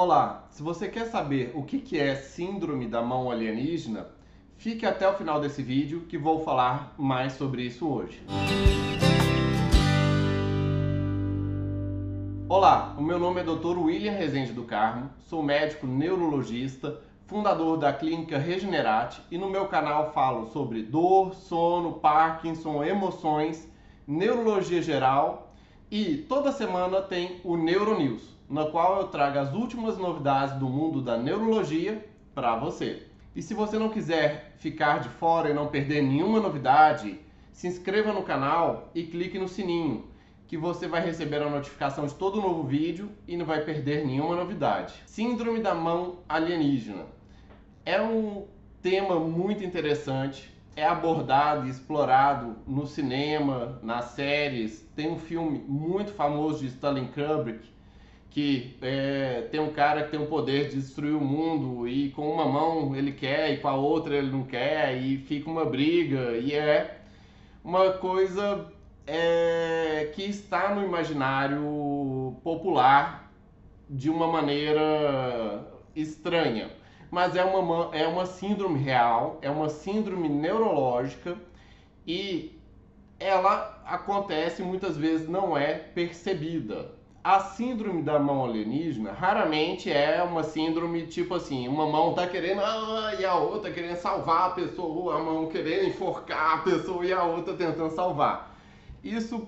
Olá, se você quer saber o que é síndrome da mão alienígena, fique até o final desse vídeo que vou falar mais sobre isso hoje. Olá, o meu nome é Dr. William Rezende do Carmo, sou médico neurologista, fundador da clínica Regenerate e no meu canal falo sobre dor, sono, Parkinson, emoções, neurologia geral e toda semana tem o Neuronews na qual eu trago as últimas novidades do mundo da neurologia para você. E se você não quiser ficar de fora e não perder nenhuma novidade, se inscreva no canal e clique no sininho, que você vai receber a notificação de todo novo vídeo e não vai perder nenhuma novidade. Síndrome da mão alienígena é um tema muito interessante, é abordado e explorado no cinema, nas séries. Tem um filme muito famoso de Stanley Kubrick que é, tem um cara que tem o poder de destruir o mundo e com uma mão ele quer e com a outra ele não quer e fica uma briga e é uma coisa é, que está no imaginário popular de uma maneira estranha. Mas é uma, é uma síndrome real, é uma síndrome neurológica e ela acontece muitas vezes não é percebida a síndrome da mão alienígena raramente é uma síndrome tipo assim, uma mão tá querendo ah, e a outra querendo salvar a pessoa, a mão querendo enforcar a pessoa e a outra tentando salvar. Isso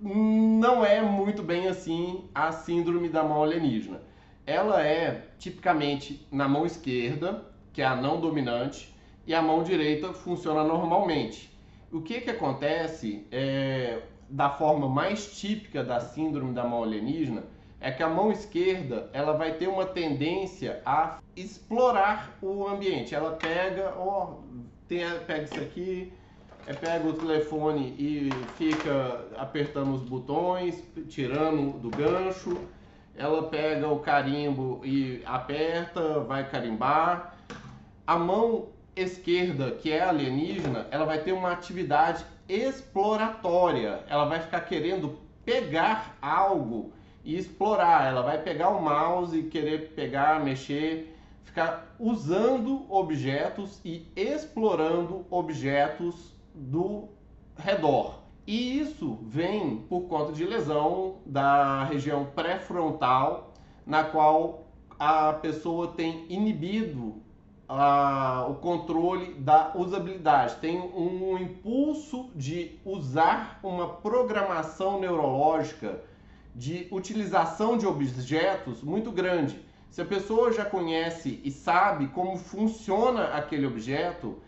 não é muito bem assim a síndrome da mão alienígena. Ela é tipicamente na mão esquerda, que é a não dominante, e a mão direita funciona normalmente. O que que acontece é da forma mais típica da síndrome da mão alienígena é que a mão esquerda ela vai ter uma tendência a explorar o ambiente. Ela pega, ó, tem, pega isso aqui, é, pega o telefone e fica apertando os botões, tirando do gancho. Ela pega o carimbo e aperta, vai carimbar. A mão esquerda, que é alienígena, ela vai ter uma atividade exploratória. Ela vai ficar querendo pegar algo e explorar. Ela vai pegar o mouse e querer pegar, mexer, ficar usando objetos e explorando objetos do redor. E isso vem por conta de lesão da região pré-frontal, na qual a pessoa tem inibido a, o controle da usabilidade, tem um impulso de usar uma programação neurológica de utilização de objetos muito grande. Se a pessoa já conhece e sabe como funciona aquele objeto,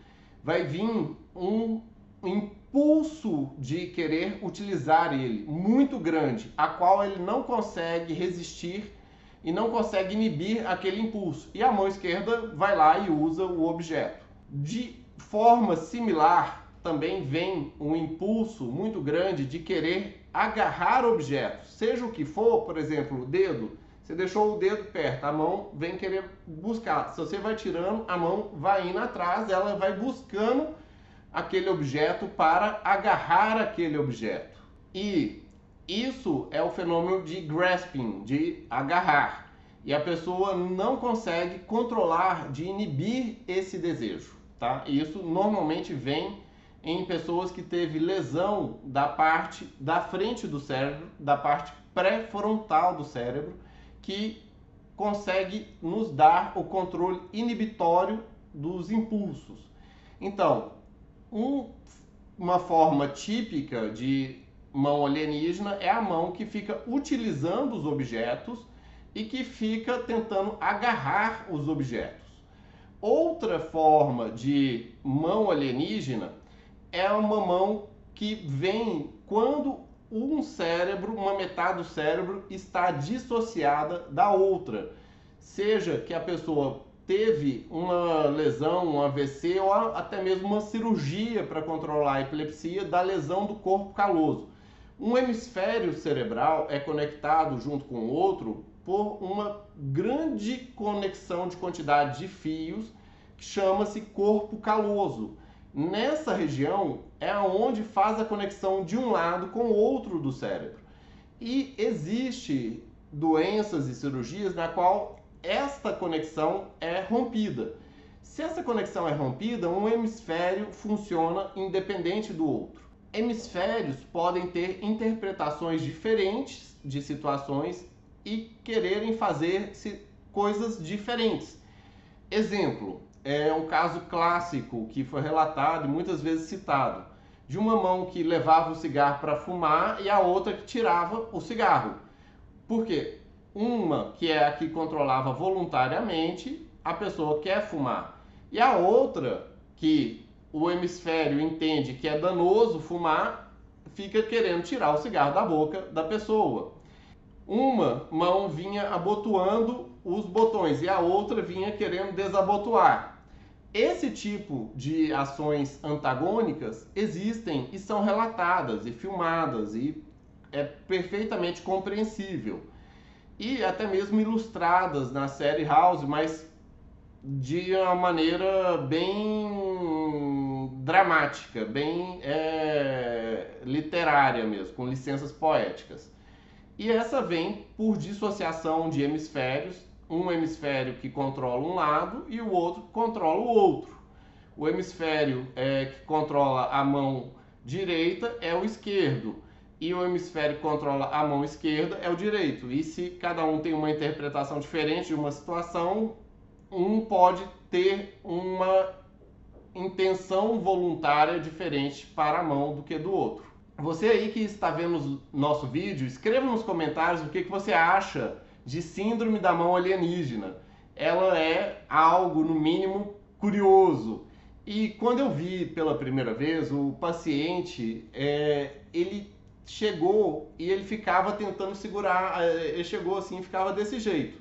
vai vir um impulso de querer utilizar ele muito grande, a qual ele não consegue resistir e não consegue inibir aquele impulso. E a mão esquerda vai lá e usa o objeto. De forma similar, também vem um impulso muito grande de querer agarrar objetos, seja o que for, por exemplo, o dedo. Você deixou o dedo perto, a mão vem querer buscar. Se você vai tirando, a mão vai indo atrás, ela vai buscando aquele objeto para agarrar aquele objeto. E isso é o fenômeno de grasping, de agarrar. E a pessoa não consegue controlar, de inibir esse desejo, tá? Isso normalmente vem em pessoas que teve lesão da parte da frente do cérebro, da parte pré-frontal do cérebro, que consegue nos dar o controle inibitório dos impulsos. Então, um, uma forma típica de mão alienígena é a mão que fica utilizando os objetos e que fica tentando agarrar os objetos. Outra forma de mão alienígena é uma mão que vem quando um cérebro, uma metade do cérebro está dissociada da outra. Seja que a pessoa teve uma lesão, um AVC ou até mesmo uma cirurgia para controlar a epilepsia da lesão do corpo caloso. Um hemisfério cerebral é conectado junto com o outro por uma grande conexão de quantidade de fios que chama-se corpo caloso. Nessa região é onde faz a conexão de um lado com o outro do cérebro. E existe doenças e cirurgias na qual esta conexão é rompida. Se essa conexão é rompida, um hemisfério funciona independente do outro. Hemisférios podem ter interpretações diferentes de situações e quererem fazer coisas diferentes. Exemplo, é um caso clássico que foi relatado e muitas vezes citado, de uma mão que levava o cigarro para fumar e a outra que tirava o cigarro. Por quê? Uma que é a que controlava voluntariamente, a pessoa quer fumar. E a outra que o hemisfério entende que é danoso fumar, fica querendo tirar o cigarro da boca da pessoa. Uma mão vinha abotoando os botões e a outra vinha querendo desabotoar. Esse tipo de ações antagônicas existem e são relatadas e filmadas e é perfeitamente compreensível e até mesmo ilustradas na série House, mas de uma maneira bem dramática, bem é, literária mesmo, com licenças poéticas. E essa vem por dissociação de hemisférios, um hemisfério que controla um lado e o outro que controla o outro. O hemisfério é, que controla a mão direita é o esquerdo e o hemisfério que controla a mão esquerda é o direito. E se cada um tem uma interpretação diferente de uma situação, um pode ter uma intenção voluntária diferente para a mão do que do outro. Você aí que está vendo nosso vídeo, escreva nos comentários o que, que você acha de síndrome da mão alienígena. Ela é algo, no mínimo, curioso. E quando eu vi pela primeira vez, o paciente, é, ele chegou e ele ficava tentando segurar, eh, ele chegou assim e ficava desse jeito.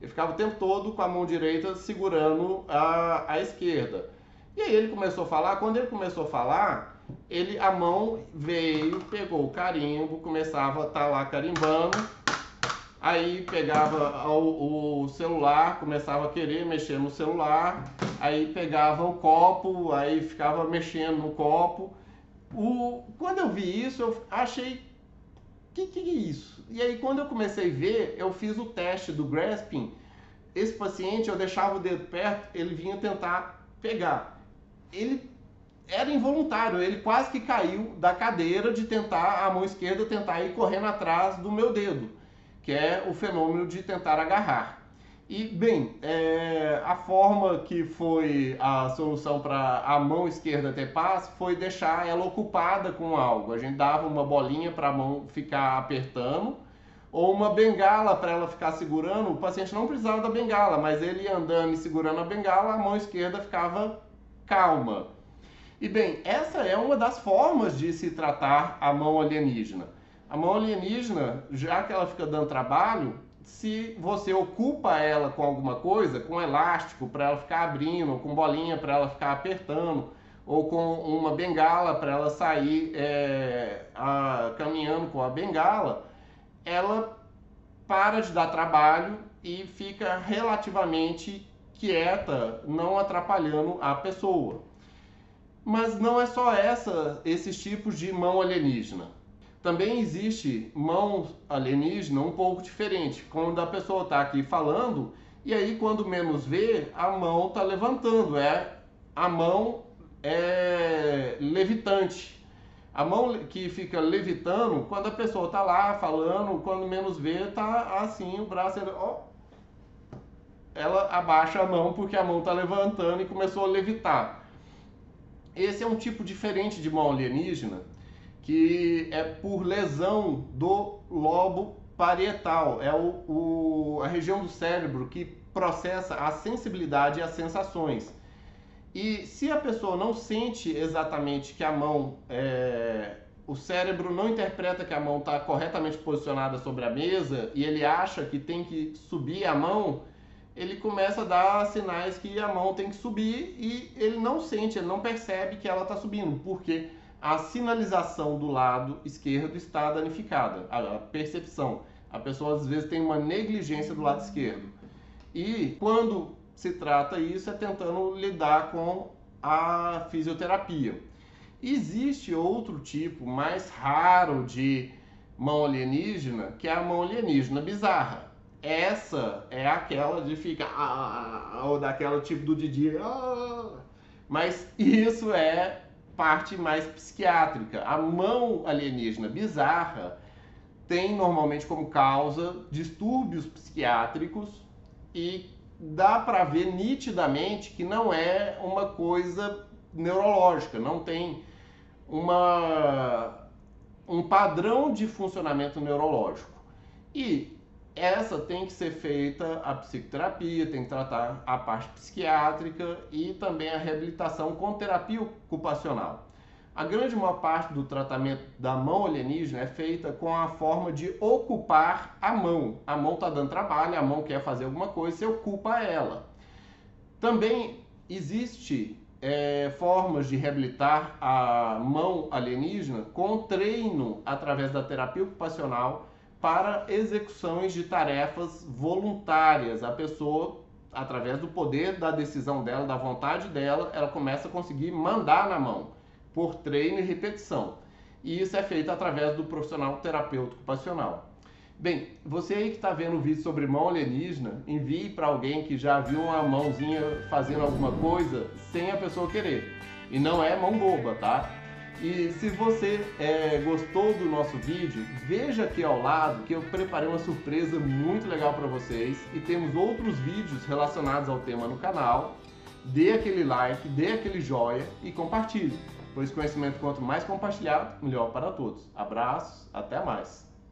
Ele ficava o tempo todo com a mão direita segurando a, a esquerda. E aí ele começou a falar, quando ele começou a falar, ele a mão veio, pegou o carimbo, começava a estar tá lá carimbando, aí pegava o, o, celular, começava a querer mexer no celular, aí pegava o copo, aí ficava mexendo no copo, o, quando eu vi isso, eu achei. Que que é isso? E aí, quando eu comecei a ver, eu fiz o teste do grasping. Esse paciente, eu deixava o dedo perto, ele vinha tentar pegar. Ele era involuntário, ele quase que caiu da cadeira de tentar, a mão esquerda tentar ir correndo atrás do meu dedo, que é o fenômeno de tentar agarrar. E, bem, é, a forma que foi a solução para a mão esquerda ter paz foi deixar ela ocupada com algo. A gente dava uma bolinha para a mão ficar apertando ou uma bengala para ela ficar segurando. O paciente não precisava da bengala, mas ele andando e segurando a bengala, a mão esquerda ficava calma. E, bem, essa é uma das formas de se tratar a mão alienígena. A mão alienígena, já que ela fica dando trabalho, se você ocupa ela com alguma coisa, com elástico para ela ficar abrindo, com bolinha para ela ficar apertando, ou com uma bengala para ela sair é, a, caminhando com a bengala, ela para de dar trabalho e fica relativamente quieta, não atrapalhando a pessoa. Mas não é só essa, esses tipos de mão alienígena também existe mão alienígena um pouco diferente. Quando a pessoa está aqui falando, e aí quando menos vê, a mão está levantando. É a mão é levitante. A mão que fica levitando, quando a pessoa está lá falando, quando menos vê, tá assim, o braço. Ó, ela abaixa a mão porque a mão está levantando e começou a levitar. Esse é um tipo diferente de mão alienígena que é por lesão do lobo parietal, é o, o, a região do cérebro que processa a sensibilidade e as sensações. E se a pessoa não sente exatamente que a mão, é, o cérebro não interpreta que a mão está corretamente posicionada sobre a mesa e ele acha que tem que subir a mão, ele começa a dar sinais que a mão tem que subir e ele não sente, ele não percebe que ela está subindo. Porque a sinalização do lado esquerdo está danificada, a percepção. A pessoa às vezes tem uma negligência do lado esquerdo. E quando se trata isso é tentando lidar com a fisioterapia. Existe outro tipo mais raro de mão alienígena, que é a mão alienígena bizarra. Essa é aquela de ficar ah, ou daquela tipo do Didi, ah, mas isso é parte mais psiquiátrica. A mão alienígena bizarra tem normalmente como causa distúrbios psiquiátricos e dá para ver nitidamente que não é uma coisa neurológica, não tem uma, um padrão de funcionamento neurológico. E essa tem que ser feita a psicoterapia, tem que tratar a parte psiquiátrica e também a reabilitação com terapia ocupacional. A grande maior parte do tratamento da mão alienígena é feita com a forma de ocupar a mão. A mão está dando trabalho, a mão quer fazer alguma coisa, você ocupa ela. Também existe é, formas de reabilitar a mão alienígena com treino através da terapia ocupacional para execuções de tarefas voluntárias. A pessoa, através do poder da decisão dela, da vontade dela, ela começa a conseguir mandar na mão por treino e repetição. E isso é feito através do profissional terapeuta ocupacional. Bem, você aí que está vendo o vídeo sobre mão alienígena, envie para alguém que já viu uma mãozinha fazendo alguma coisa sem a pessoa querer. E não é mão boba, tá? E se você é, gostou do nosso vídeo, veja aqui ao lado que eu preparei uma surpresa muito legal para vocês e temos outros vídeos relacionados ao tema no canal. Dê aquele like, dê aquele joia e compartilhe pois conhecimento quanto mais compartilhado, melhor para todos. Abraços, até mais.